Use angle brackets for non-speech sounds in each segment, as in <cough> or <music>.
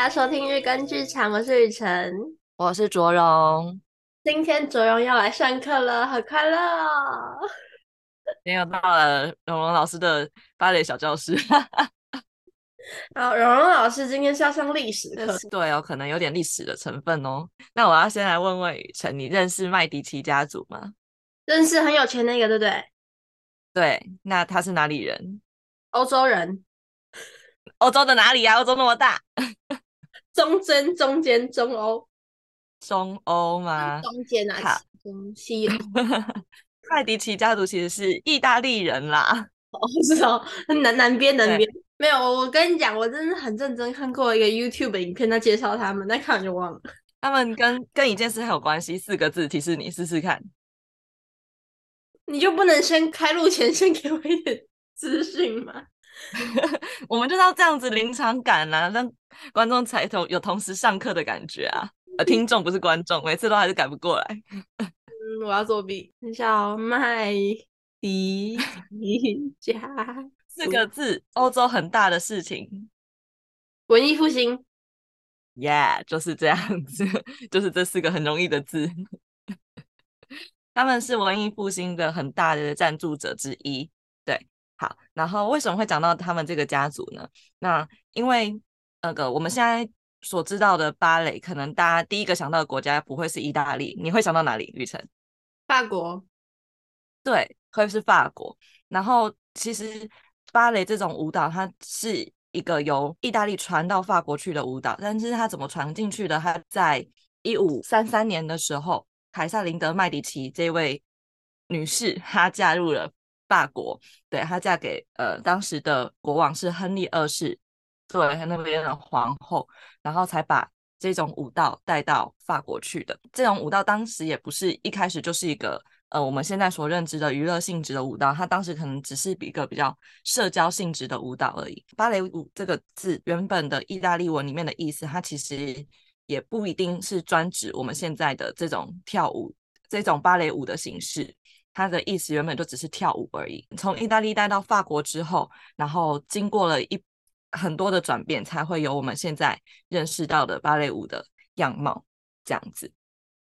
大家收听日更剧场，我是雨辰，我是卓荣。今天卓荣要来上课了，好快乐哦！今天又到了荣荣老师的芭蕾小教室。好，荣荣老师今天是要上历史课，对哦，可能有点历史的成分哦。那我要先来问问雨辰，你认识麦迪奇家族吗？认识很有钱那个，对不对？对，那他是哪里人？欧洲人。欧洲的哪里呀、啊？欧洲那么大。中间，中间，中欧。中欧吗？中间啊，中西。<laughs> 麦迪奇家族其实是意大利人啦。哦，是哦，南南边，南边。没有，我跟你讲，我真的很认真看过一个 YouTube 影片，在介绍他们，但看完就忘了。他们跟跟一件事很有关系，四个字提示你试试看。你就不能先开录前先给我一点资讯吗？<laughs> 我们就是要这样子临场感啊，让观众才同有同时上课的感觉啊。呃，听众不是观众，每次都还是改不过来。<laughs> 嗯，我要作弊。小麦迪奇家四个字，欧洲很大的事情，文艺复兴。Yeah，就是这样子，<laughs> 就是这四个很容易的字。他们是文艺复兴的很大的赞助者之一。然后为什么会讲到他们这个家族呢？那因为那个我们现在所知道的芭蕾，可能大家第一个想到的国家不会是意大利，你会想到哪里？雨辰？法国。对，会是法国。然后其实。芭蕾这种舞蹈，它是一个由意大利传到法国去的舞蹈，但是它怎么传进去的？它在一五三三年的时候，凯撒琳德麦迪奇这位女士，她加入了法国，对，她嫁给呃当时的国王是亨利二世，作为他那边的皇后，然后才把这种舞蹈带到法国去的。这种舞蹈当时也不是一开始就是一个。呃，我们现在所认知的娱乐性质的舞蹈，它当时可能只是比一个比较社交性质的舞蹈而已。芭蕾舞这个字原本的意大利文里面的意思，它其实也不一定是专指我们现在的这种跳舞、这种芭蕾舞的形式。它的意思原本就只是跳舞而已。从意大利带到法国之后，然后经过了一很多的转变，才会有我们现在认识到的芭蕾舞的样貌这样子。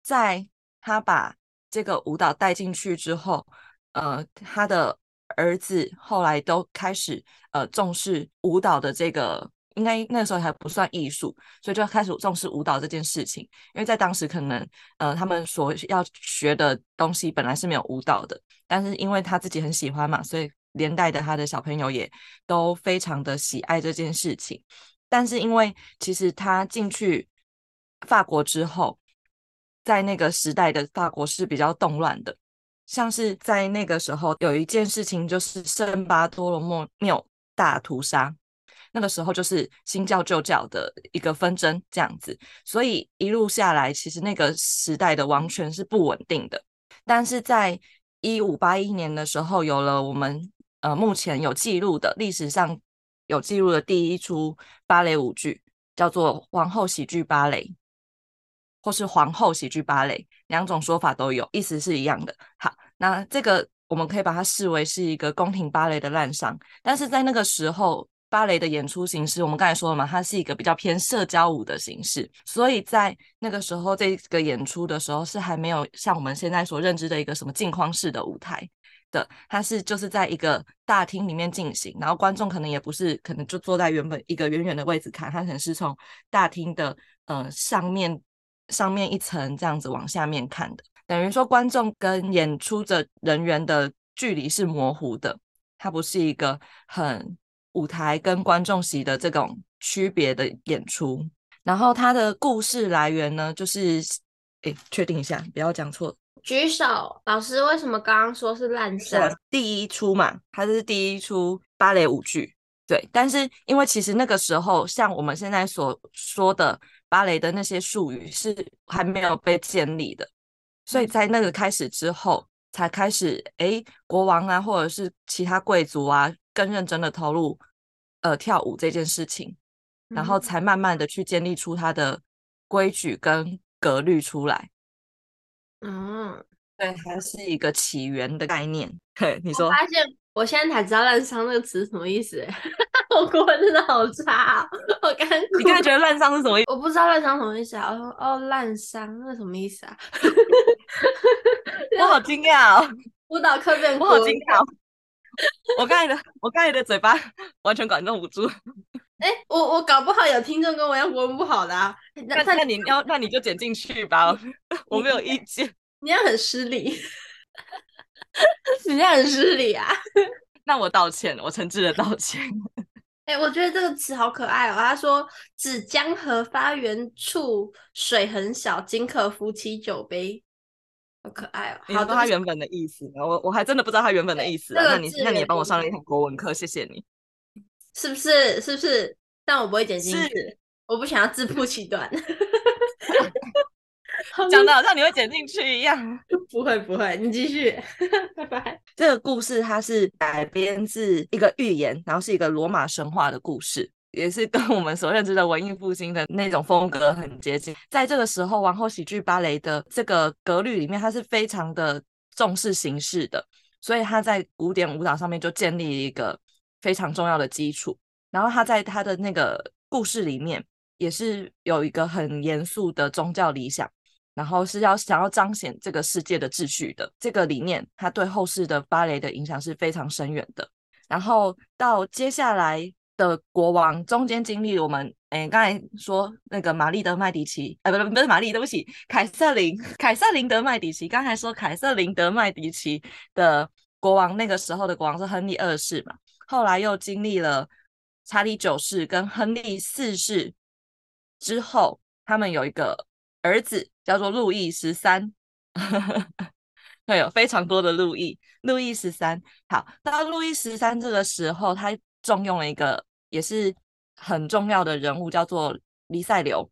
在他把这个舞蹈带进去之后，呃，他的儿子后来都开始呃重视舞蹈的这个，应该那个时候还不算艺术，所以就开始重视舞蹈这件事情。因为在当时可能呃他们所要学的东西本来是没有舞蹈的，但是因为他自己很喜欢嘛，所以连带的他的小朋友也都非常的喜爱这件事情。但是因为其实他进去法国之后。在那个时代的法国是比较动乱的，像是在那个时候有一件事情，就是圣巴多罗莫缪大屠杀，那个时候就是新教旧教的一个纷争这样子，所以一路下来，其实那个时代的王权是不稳定的。但是在一五八一年的时候，有了我们呃目前有记录的历史上有记录的第一出芭蕾舞剧，叫做《皇后喜剧芭蕾》。或是皇后喜剧芭蕾，两种说法都有，意思是一样的。好，那这个我们可以把它视为是一个宫廷芭蕾的滥觞。但是在那个时候，芭蕾的演出形式，我们刚才说了嘛，它是一个比较偏社交舞的形式，所以在那个时候，这个演出的时候是还没有像我们现在所认知的一个什么镜框式的舞台的，它是就是在一个大厅里面进行，然后观众可能也不是可能就坐在原本一个远远的位置看，它可能是从大厅的呃上面。上面一层这样子往下面看的，等于说观众跟演出的人员的距离是模糊的，它不是一个很舞台跟观众席的这种区别的演出。然后它的故事来源呢，就是，诶，确定一下，不要讲错。举手，老师，为什么刚刚说是滥觴？第一出嘛，它是第一出芭蕾舞剧，对。但是因为其实那个时候，像我们现在所说的。芭蕾的那些术语是还没有被建立的，所以在那个开始之后，才开始哎，国王啊，或者是其他贵族啊，更认真的投入呃跳舞这件事情，然后才慢慢的去建立出它的规矩跟格律出来。嗯，对，还是一个起源的概念。对，你说，我发现我现在才知道“烂伤”这个词什么意思。<laughs> 我国文真的好差，哦，我刚你刚才觉得烂伤是什么意思？我不知道烂伤什么意思啊。我说哦，烂伤那什么意思啊？<laughs> 我好惊讶哦！<laughs> 舞蹈课变，我好惊讶哦！<laughs> 我刚才的我刚才的嘴巴完全管控不住。哎、欸，我我搞不好有听众跟我一样国文不好的啊。那那你要那你就剪进去吧，<laughs> 我没有意见。你要很失礼，<laughs> 你要很失礼啊！那我道歉，我诚挚的道歉。哎、欸，我觉得这个词好可爱哦。他说：“指江河发源处水很小，仅可浮起酒杯。”好可爱哦。你说他原本的意思，我我还真的不知道他原本的意思。那你那你也帮我上了一堂国文课，谢谢你。是不是？是不是？但我不会剪进去，我不想要自曝其短。<laughs> 讲的好像你会剪进去一样，<laughs> 不会不会，你继续，拜拜。这个故事它是改编自一个寓言，然后是一个罗马神话的故事，也是跟我们所认知的文艺复兴的那种风格很接近。在这个时候，王后喜剧芭蕾的这个格律里面，它是非常的重视形式的，所以它在古典舞蹈上面就建立一个非常重要的基础。然后它在它的那个故事里面，也是有一个很严肃的宗教理想。然后是要想要彰显这个世界的秩序的这个理念，它对后世的芭蕾的影响是非常深远的。然后到接下来的国王中间经历我们，诶，刚才说那个玛丽德麦迪奇，呃，不不不是玛丽，对不起，凯瑟琳，<laughs> 凯瑟琳德麦迪奇。刚才说凯瑟琳德麦迪奇的国王，那个时候的国王是亨利二世嘛，后来又经历了查理九世跟亨利四世之后，他们有一个儿子。叫做路易十三，<laughs> 会有非常多的路易。路易十三，好，到路易十三这个时候，他重用了一个也是很重要的人物，叫做黎塞留。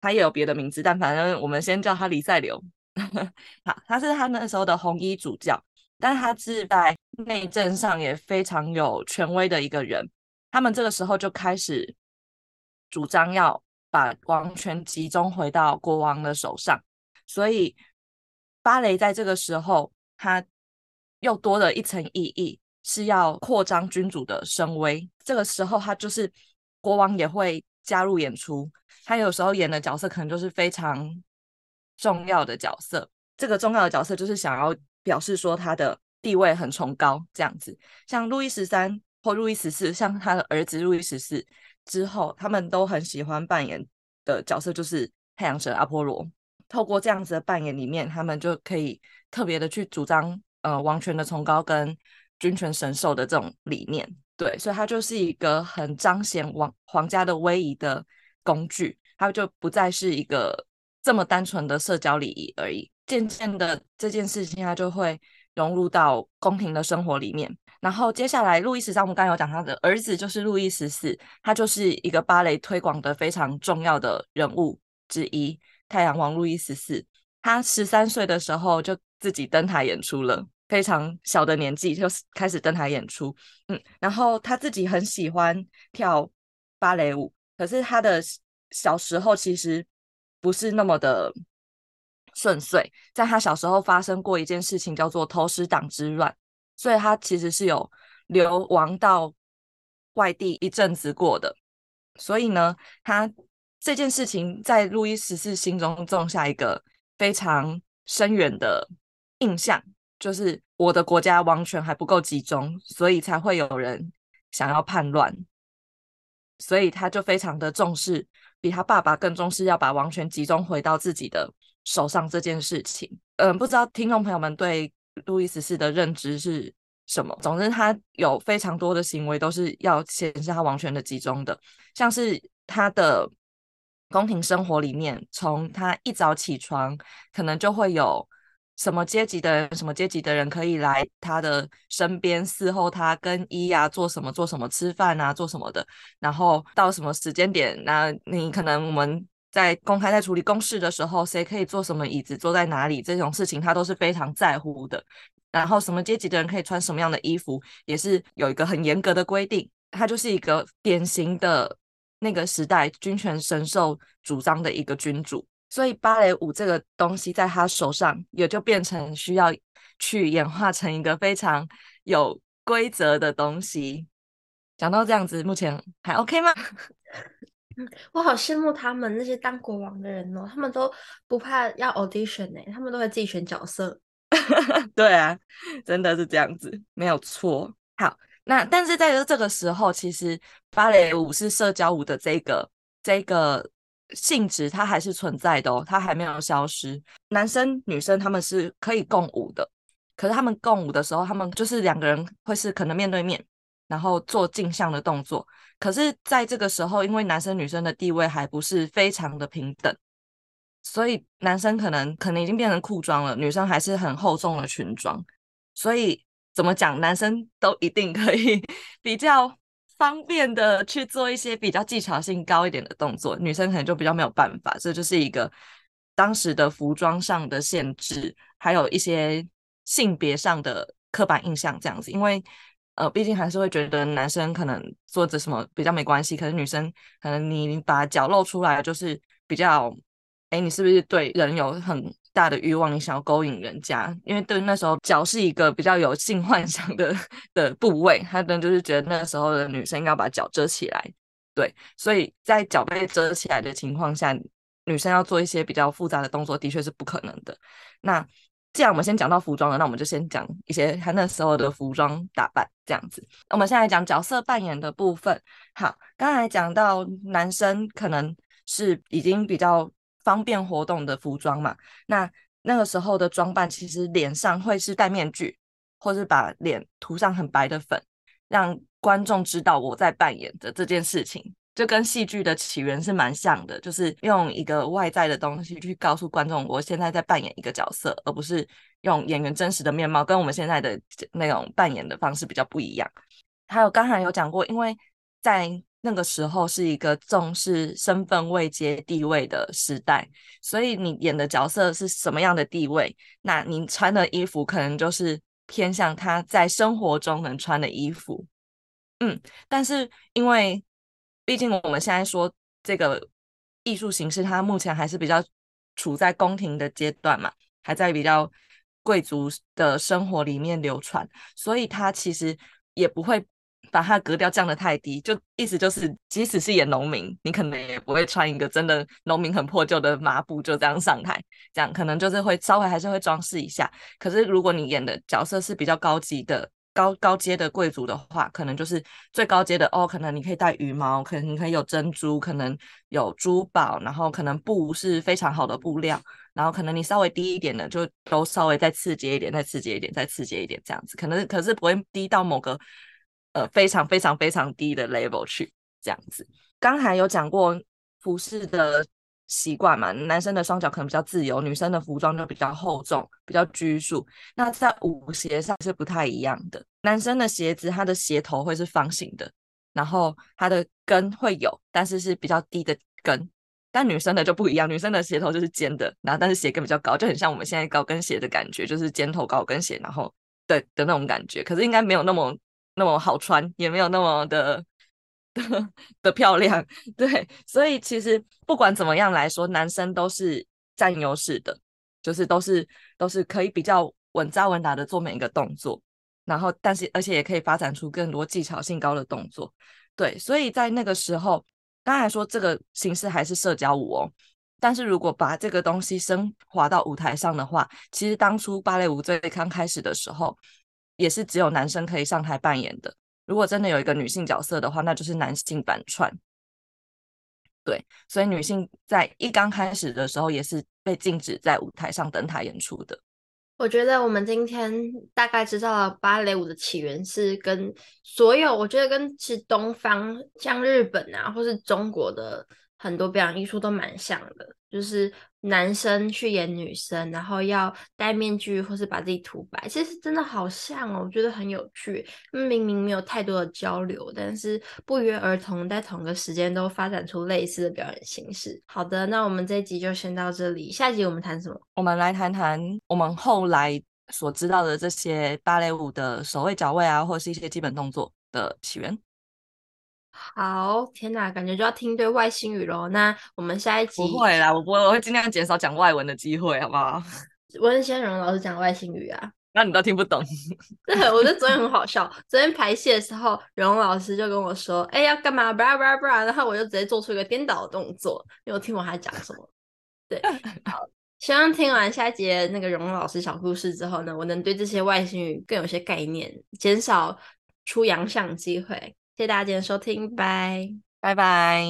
他也有别的名字，但反正我们先叫他黎塞留。<laughs> 好，他是他那时候的红衣主教，但他是在内政上也非常有权威的一个人。他们这个时候就开始主张要。把王权集中回到国王的手上，所以芭蕾在这个时候，它又多了一层意义，是要扩张君主的声威。这个时候，他就是国王也会加入演出，他有时候演的角色可能就是非常重要的角色。这个重要的角色就是想要表示说他的地位很崇高，这样子。像路易十三或路易十四，像他的儿子路易十四。之后，他们都很喜欢扮演的角色就是太阳神阿波罗。透过这样子的扮演里面，他们就可以特别的去主张呃王权的崇高跟君权神授的这种理念。对，所以它就是一个很彰显王皇家的威仪的工具。它就不再是一个这么单纯的社交礼仪而已。渐渐的，这件事情它就会融入到宫廷的生活里面。然后接下来，路易十三，我们刚才有讲他的儿子就是路易十四，他就是一个芭蕾推广的非常重要的人物之一。太阳王路易十四，他十三岁的时候就自己登台演出了，非常小的年纪就开始登台演出。嗯，然后他自己很喜欢跳芭蕾舞，可是他的小时候其实不是那么的顺遂，在他小时候发生过一件事情，叫做投石党之乱。所以他其实是有流亡到外地一阵子过的，所以呢，他这件事情在路易十四心中种下一个非常深远的印象，就是我的国家王权还不够集中，所以才会有人想要叛乱，所以他就非常的重视，比他爸爸更重视要把王权集中回到自己的手上这件事情。嗯，不知道听众朋友们对。路易十四的认知是什么？总之，他有非常多的行为都是要显示他王权的集中的，像是他的宫廷生活里面，从他一早起床，可能就会有什么阶级的人、什么阶级的人可以来他的身边伺候他更衣啊，做什么做什么，吃饭啊，做什么的。然后到什么时间点，那你可能我们。在公开在处理公事的时候，谁可以坐什么椅子，坐在哪里，这种事情他都是非常在乎的。然后什么阶级的人可以穿什么样的衣服，也是有一个很严格的规定。他就是一个典型的那个时代君权神授主张的一个君主。所以芭蕾舞这个东西在他手上也就变成需要去演化成一个非常有规则的东西。讲到这样子，目前还 OK 吗？<laughs> 我好羡慕他们那些当国王的人哦，他们都不怕要 audition 呢，他们都会自己选角色。<laughs> 对啊，真的是这样子，没有错。好，那但是在这个时候，其实芭蕾舞是社交舞的这个这个性质，它还是存在的哦，它还没有消失。男生女生他们是可以共舞的，可是他们共舞的时候，他们就是两个人会是可能面对面，然后做镜像的动作。可是在这个时候，因为男生女生的地位还不是非常的平等。所以男生可能可能已经变成裤装了，女生还是很厚重的裙装。所以怎么讲，男生都一定可以 <laughs> 比较方便的去做一些比较技巧性高一点的动作，女生可能就比较没有办法。这就是一个当时的服装上的限制，还有一些性别上的刻板印象这样子。因为呃，毕竟还是会觉得男生可能做着什么比较没关系，可是女生可能你把脚露出来就是比较。哎，你是不是对人有很大的欲望？你想要勾引人家？因为对那时候脚是一个比较有性幻想的的部位，他们就是觉得那时候的女生应该要把脚遮起来。对，所以在脚被遮起来的情况下，女生要做一些比较复杂的动作，的确是不可能的。那既然我们先讲到服装了，那我们就先讲一些他那时候的服装打扮这样子。那我们现在讲角色扮演的部分。好，刚才讲到男生可能是已经比较。方便活动的服装嘛，那那个时候的装扮其实脸上会是戴面具，或是把脸涂上很白的粉，让观众知道我在扮演的这件事情，就跟戏剧的起源是蛮像的，就是用一个外在的东西去告诉观众我现在在扮演一个角色，而不是用演员真实的面貌，跟我们现在的那种扮演的方式比较不一样。还有刚才有讲过，因为在那个时候是一个重视身份位阶地位的时代，所以你演的角色是什么样的地位，那你穿的衣服可能就是偏向他在生活中能穿的衣服。嗯，但是因为毕竟我们现在说这个艺术形式，它目前还是比较处在宫廷的阶段嘛，还在比较贵族的生活里面流传，所以它其实也不会。把它格调降得太低，就意思就是，即使是演农民，你可能也不会穿一个真的农民很破旧的麻布就这样上台，这样可能就是会稍微还是会装饰一下。可是如果你演的角色是比较高级的高高阶的贵族的话，可能就是最高阶的哦，可能你可以戴羽毛，可能你可以有珍珠，可能有珠宝，然后可能布是非常好的布料，然后可能你稍微低一点的就都稍微再次阶一点，再次阶一点，再次阶一点这样子，可能可是不会低到某个。呃，非常非常非常低的 level 去这样子。刚才有讲过服饰的习惯嘛，男生的双脚可能比较自由，女生的服装就比较厚重，比较拘束。那在舞鞋上是不太一样的，男生的鞋子它的鞋头会是方形的，然后它的跟会有，但是是比较低的跟。但女生的就不一样，女生的鞋头就是尖的，然后但是鞋跟比较高，就很像我们现在高跟鞋的感觉，就是尖头高跟鞋，然后对的那种感觉。可是应该没有那么。那么好穿，也没有那么 <laughs> 的的的漂亮，对，所以其实不管怎么样来说，男生都是占优势的，就是都是都是可以比较稳扎稳打的做每一个动作，然后但是而且也可以发展出更多技巧性高的动作，对，所以在那个时候，刚才说这个形式还是社交舞哦，但是如果把这个东西升华到舞台上的话，其实当初芭蕾舞最刚开始的时候。也是只有男生可以上台扮演的。如果真的有一个女性角色的话，那就是男性反串。对，所以女性在一刚开始的时候也是被禁止在舞台上登台演出的。我觉得我们今天大概知道了芭蕾舞的起源是跟所有，我觉得跟其实东方像日本啊，或是中国的很多表演艺术都蛮像的，就是。男生去演女生，然后要戴面具或是把自己涂白，其实真的好像哦，我觉得很有趣。明明没有太多的交流，但是不约而同在同个时间都发展出类似的表演形式。好的，那我们这一集就先到这里，下一集我们谈什么？我们来谈谈我们后来所知道的这些芭蕾舞的手位、脚位啊，或者是一些基本动作的起源。好，天哪，感觉就要听对外星语喽。那我们下一集不会啦，我不会，我会尽量减少讲外文的机会，好不好？<laughs> 温先荣老师讲外星语啊。<laughs> 那你都听不懂。对，我觉得昨天很好笑。<laughs> 昨天排戏的时候，荣老师就跟我说：“哎、欸，要干嘛？”叭叭叭，然后我就直接做出一个颠倒的动作，因为我听完他讲什么。对，好，希望听完下一节那个荣老师小故事之后呢，我能对这些外星语更有些概念，减少出洋相机会。谢谢大家今天收听，拜拜拜。